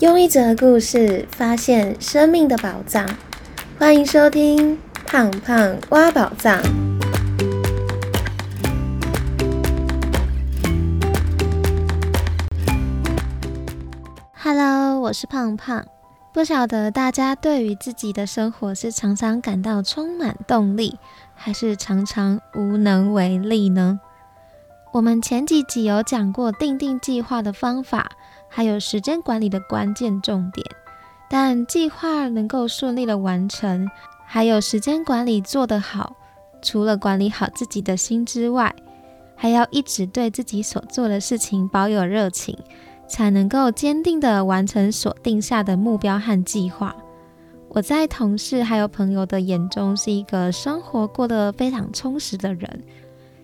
用一则故事发现生命的宝藏，欢迎收听《胖胖挖宝藏》。Hello，我是胖胖。不晓得大家对于自己的生活是常常感到充满动力，还是常常无能为力呢？我们前几集有讲过定定计划的方法。还有时间管理的关键重点，但计划能够顺利的完成，还有时间管理做得好，除了管理好自己的心之外，还要一直对自己所做的事情保有热情，才能够坚定的完成所定下的目标和计划。我在同事还有朋友的眼中是一个生活过得非常充实的人，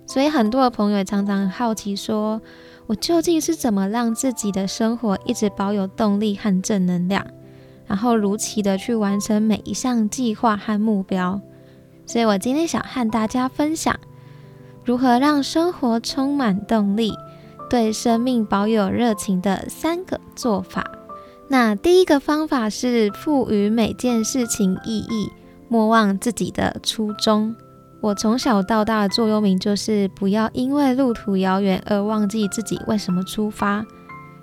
所以很多的朋友常常好奇说。我究竟是怎么让自己的生活一直保有动力和正能量，然后如期的去完成每一项计划和目标？所以我今天想和大家分享如何让生活充满动力，对生命保有热情的三个做法。那第一个方法是赋予每件事情意义，莫忘自己的初衷。我从小到大的座右铭就是不要因为路途遥远而忘记自己为什么出发。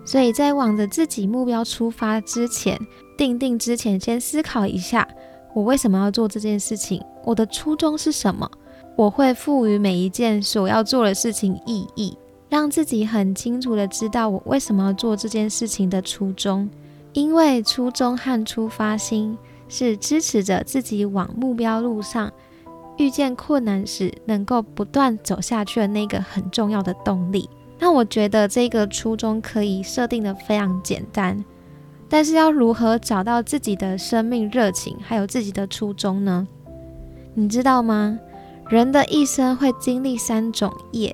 所以在往着自己目标出发之前，定定之前，先思考一下我为什么要做这件事情，我的初衷是什么？我会赋予每一件所要做的事情意义，让自己很清楚的知道我为什么要做这件事情的初衷。因为初衷和出发心是支持着自己往目标路上。遇见困难时能够不断走下去的那个很重要的动力。那我觉得这个初衷可以设定的非常简单，但是要如何找到自己的生命热情，还有自己的初衷呢？你知道吗？人的一生会经历三种业，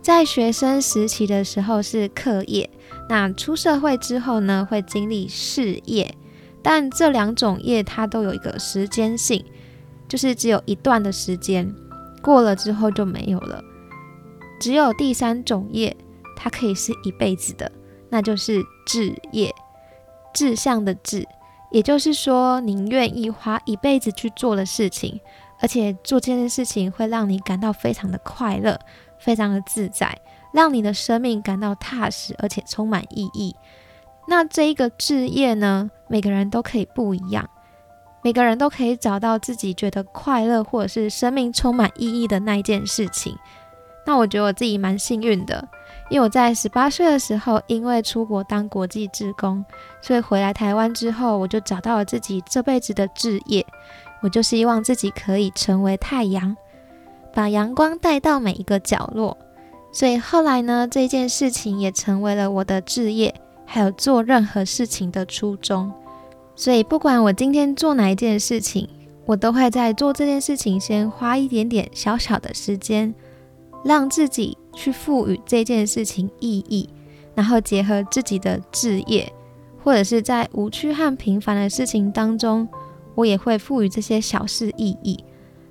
在学生时期的时候是课业，那出社会之后呢，会经历事业。但这两种业它都有一个时间性。就是只有一段的时间，过了之后就没有了。只有第三种业，它可以是一辈子的，那就是志业，志向的志。也就是说，您愿意花一辈子去做的事情，而且做这件事情会让你感到非常的快乐，非常的自在，让你的生命感到踏实而且充满意义。那这一个志业呢，每个人都可以不一样。每个人都可以找到自己觉得快乐或者是生命充满意义的那一件事情。那我觉得我自己蛮幸运的，因为我在十八岁的时候，因为出国当国际志工，所以回来台湾之后，我就找到了自己这辈子的志业。我就希望自己可以成为太阳，把阳光带到每一个角落。所以后来呢，这件事情也成为了我的志业，还有做任何事情的初衷。所以，不管我今天做哪一件事情，我都会在做这件事情先花一点点小小的时间，让自己去赋予这件事情意义，然后结合自己的志业，或者是在无趣和平凡的事情当中，我也会赋予这些小事意义，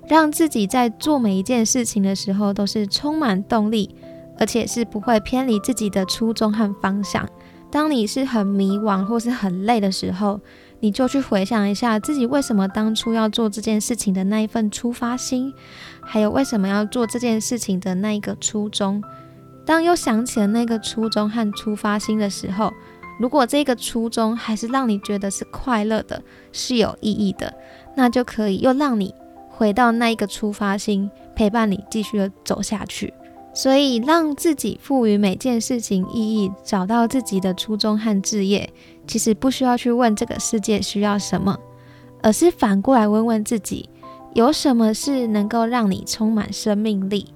让自己在做每一件事情的时候都是充满动力，而且是不会偏离自己的初衷和方向。当你是很迷惘或是很累的时候，你就去回想一下自己为什么当初要做这件事情的那一份出发心，还有为什么要做这件事情的那一个初衷。当又想起了那个初衷和出发心的时候，如果这个初衷还是让你觉得是快乐的，是有意义的，那就可以又让你回到那一个出发心，陪伴你继续的走下去。所以，让自己赋予每件事情意义，找到自己的初衷和志业，其实不需要去问这个世界需要什么，而是反过来问问自己，有什么是能够让你充满生命力，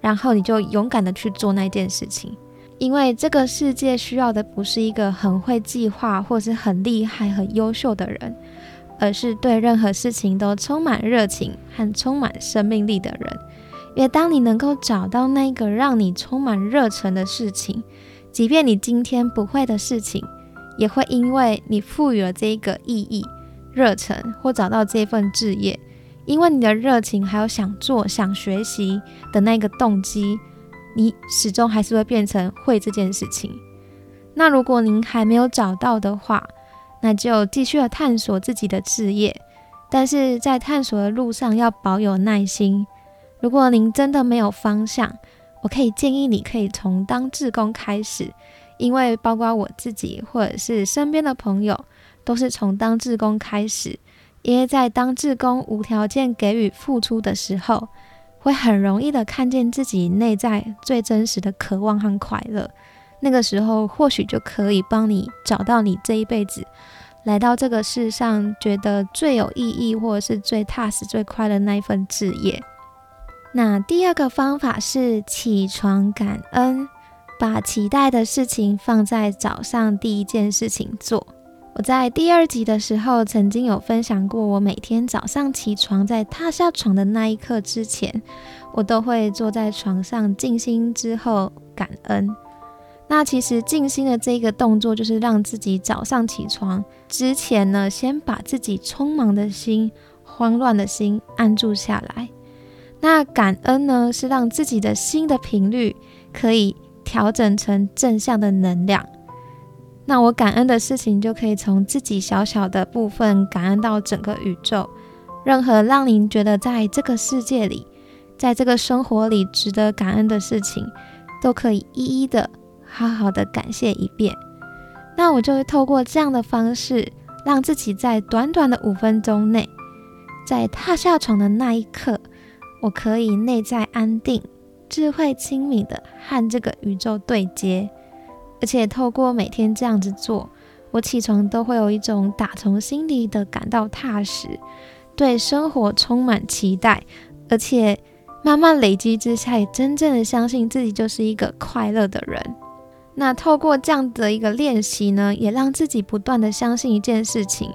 然后你就勇敢的去做那件事情。因为这个世界需要的不是一个很会计划或是很厉害、很优秀的人，而是对任何事情都充满热情和充满生命力的人。因为当你能够找到那个让你充满热忱的事情，即便你今天不会的事情，也会因为你赋予了这个意义、热忱，或找到这份志业，因为你的热情还有想做、想学习的那个动机，你始终还是会变成会这件事情。那如果您还没有找到的话，那就继续的探索自己的事业。但是在探索的路上要保有耐心。如果您真的没有方向，我可以建议你可以从当志工开始，因为包括我自己或者是身边的朋友，都是从当志工开始。因为在当志工无条件给予付出的时候，会很容易的看见自己内在最真实的渴望和快乐。那个时候，或许就可以帮你找到你这一辈子来到这个世上觉得最有意义，或者是最踏实、最快乐那一份职业。那第二个方法是起床感恩，把期待的事情放在早上第一件事情做。我在第二集的时候曾经有分享过，我每天早上起床，在踏下床的那一刻之前，我都会坐在床上静心之后感恩。那其实静心的这个动作，就是让自己早上起床之前呢，先把自己匆忙的心、慌乱的心安住下来。那感恩呢，是让自己的心的频率可以调整成正向的能量。那我感恩的事情，就可以从自己小小的部分感恩到整个宇宙。任何让您觉得在这个世界里，在这个生活里值得感恩的事情，都可以一一的好好的感谢一遍。那我就会透过这样的方式，让自己在短短的五分钟内，在踏下床的那一刻，我可以内在安定、智慧清明的和这个宇宙对接。而且透过每天这样子做，我起床都会有一种打从心底的感到踏实，对生活充满期待，而且慢慢累积之下，也真正的相信自己就是一个快乐的人。那透过这样的一个练习呢，也让自己不断的相信一件事情：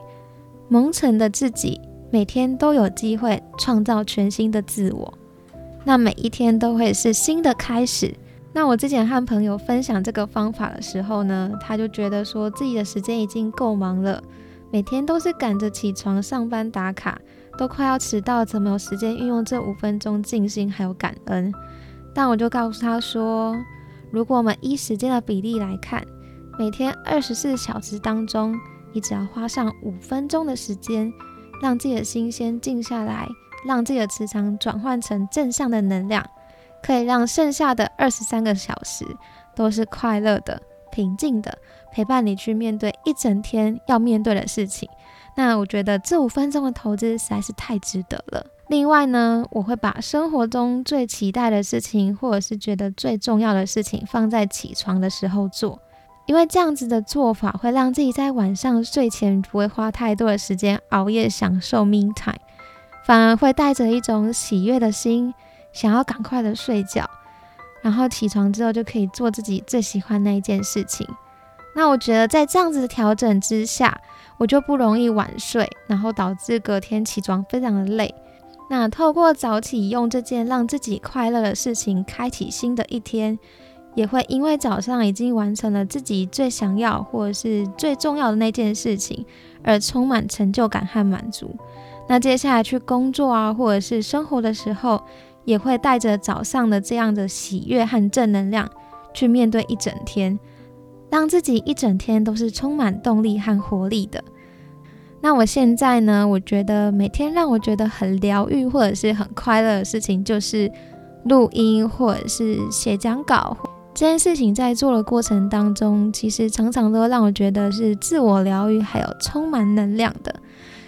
蒙尘的自己每天都有机会创造全新的自我，那每一天都会是新的开始。那我之前和朋友分享这个方法的时候呢，他就觉得说自己的时间已经够忙了，每天都是赶着起床上班打卡，都快要迟到，怎么有时间运用这五分钟静心还有感恩？但我就告诉他说，如果我们依时间的比例来看，每天二十四小时当中，你只要花上五分钟的时间，让自己的心先静下来，让自己的磁场转换成正向的能量。可以让剩下的二十三个小时都是快乐的、平静的，陪伴你去面对一整天要面对的事情。那我觉得这五分钟的投资实在是太值得了。另外呢，我会把生活中最期待的事情，或者是觉得最重要的事情，放在起床的时候做，因为这样子的做法会让自己在晚上睡前不会花太多的时间熬夜享受 me time，反而会带着一种喜悦的心。想要赶快的睡觉，然后起床之后就可以做自己最喜欢那一件事情。那我觉得在这样子的调整之下，我就不容易晚睡，然后导致隔天起床非常的累。那透过早起用这件让自己快乐的事情开启新的一天，也会因为早上已经完成了自己最想要或者是最重要的那件事情，而充满成就感和满足。那接下来去工作啊，或者是生活的时候。也会带着早上的这样的喜悦和正能量去面对一整天，让自己一整天都是充满动力和活力的。那我现在呢？我觉得每天让我觉得很疗愈或者是很快乐的事情，就是录音或者是写讲稿这件事情。在做的过程当中，其实常常都让我觉得是自我疗愈，还有充满能量的。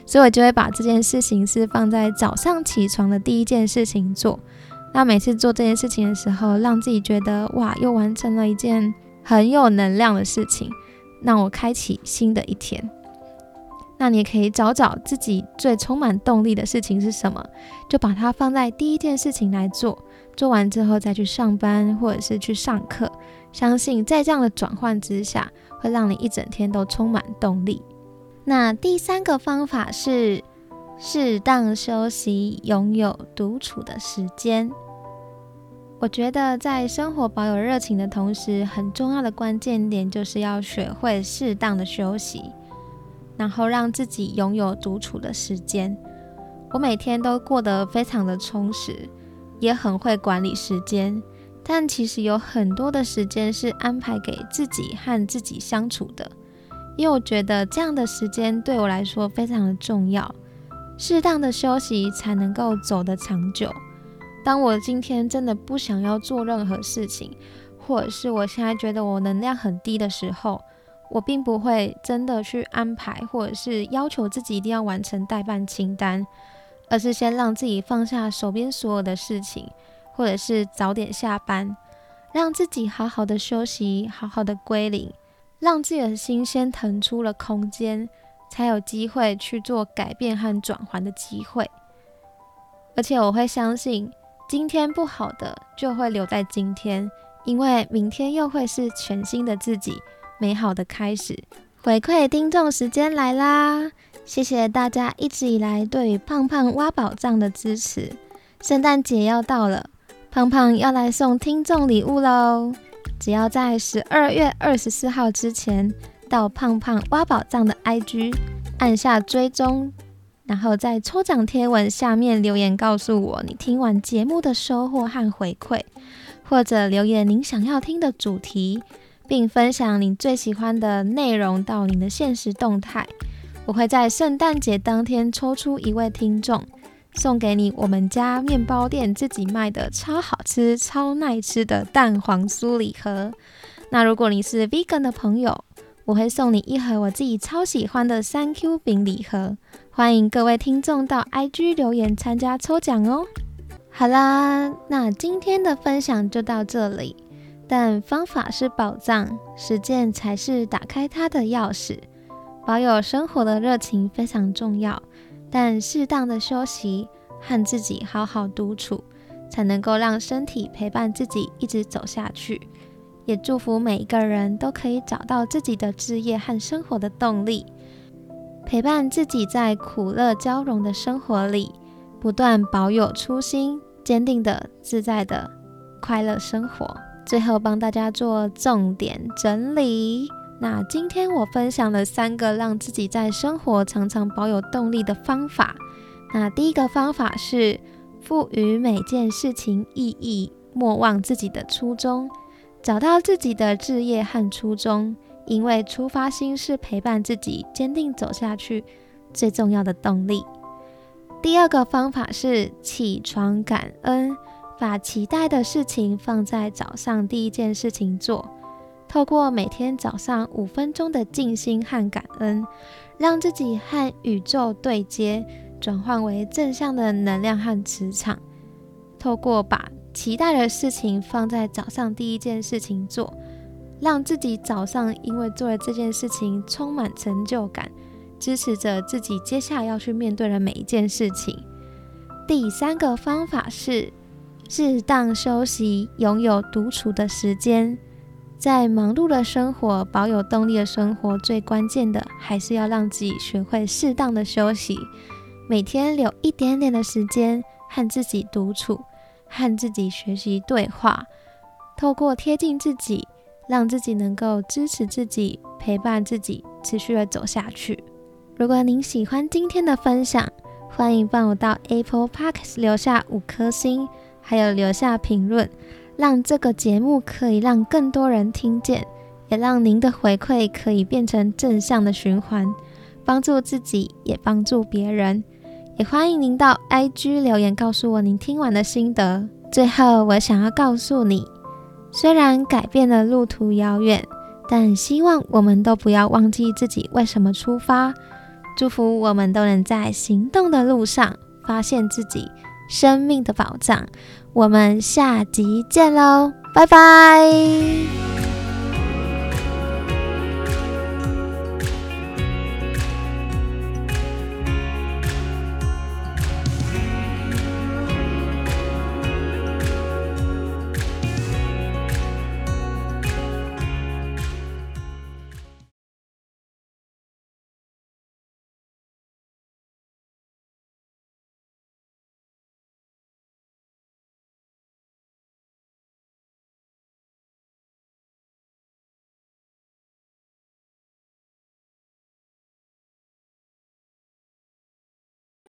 所以我就会把这件事情是放在早上起床的第一件事情做。那每次做这件事情的时候，让自己觉得哇，又完成了一件很有能量的事情，让我开启新的一天。那你也可以找找自己最充满动力的事情是什么，就把它放在第一件事情来做。做完之后再去上班或者是去上课，相信在这样的转换之下，会让你一整天都充满动力。那第三个方法是适当休息，拥有独处的时间。我觉得在生活保有热情的同时，很重要的关键点就是要学会适当的休息，然后让自己拥有独处的时间。我每天都过得非常的充实，也很会管理时间，但其实有很多的时间是安排给自己和自己相处的。因为我觉得这样的时间对我来说非常的重要。适当的休息才能够走得长久。当我今天真的不想要做任何事情，或者是我现在觉得我能量很低的时候，我并不会真的去安排，或者是要求自己一定要完成代办清单，而是先让自己放下手边所有的事情，或者是早点下班，让自己好好的休息，好好的归零，让自己的心先腾出了空间。才有机会去做改变和转换的机会，而且我会相信，今天不好的就会留在今天，因为明天又会是全新的自己，美好的开始。回馈听众时间来啦！谢谢大家一直以来对于胖胖挖宝藏的支持。圣诞节要到了，胖胖要来送听众礼物喽！只要在十二月二十四号之前。到胖胖挖宝藏的 IG 按下追踪，然后在抽奖贴文下面留言告诉我你听完节目的收获和回馈，或者留言您想要听的主题，并分享你最喜欢的内容到你的现实动态。我会在圣诞节当天抽出一位听众，送给你我们家面包店自己卖的超好吃、超耐吃的蛋黄酥礼盒。那如果你是 vegan 的朋友，我会送你一盒我自己超喜欢的三 Q 饼礼盒，欢迎各位听众到 IG 留言参加抽奖哦。好啦，那今天的分享就到这里。但方法是宝藏，实践才是打开它的钥匙。保有生活的热情非常重要，但适当的休息和自己好好独处，才能够让身体陪伴自己一直走下去。也祝福每一个人都可以找到自己的职业和生活的动力，陪伴自己在苦乐交融的生活里，不断保有初心，坚定的、自在的快乐生活。最后帮大家做重点整理。那今天我分享了三个让自己在生活常常保有动力的方法。那第一个方法是赋予每件事情意义，莫忘自己的初衷。找到自己的志业和初衷，因为出发心是陪伴自己坚定走下去最重要的动力。第二个方法是起床感恩，把期待的事情放在早上第一件事情做。透过每天早上五分钟的静心和感恩，让自己和宇宙对接，转换为正向的能量和磁场。透过把期待的事情放在早上第一件事情做，让自己早上因为做了这件事情充满成就感，支持着自己接下来要去面对的每一件事情。第三个方法是适当休息，拥有独处的时间。在忙碌的生活，保有动力的生活，最关键的还是要让自己学会适当的休息，每天留一点点的时间和自己独处。和自己学习对话，透过贴近自己，让自己能够支持自己，陪伴自己，持续的走下去。如果您喜欢今天的分享，欢迎帮我到 Apple Podcast 留下五颗星，还有留下评论，让这个节目可以让更多人听见，也让您的回馈可以变成正向的循环，帮助自己，也帮助别人。也欢迎您到 IG 留言告诉我您听完的心得。最后，我想要告诉你，虽然改变的路途遥远，但希望我们都不要忘记自己为什么出发。祝福我们都能在行动的路上发现自己生命的宝藏。我们下集见喽，拜拜。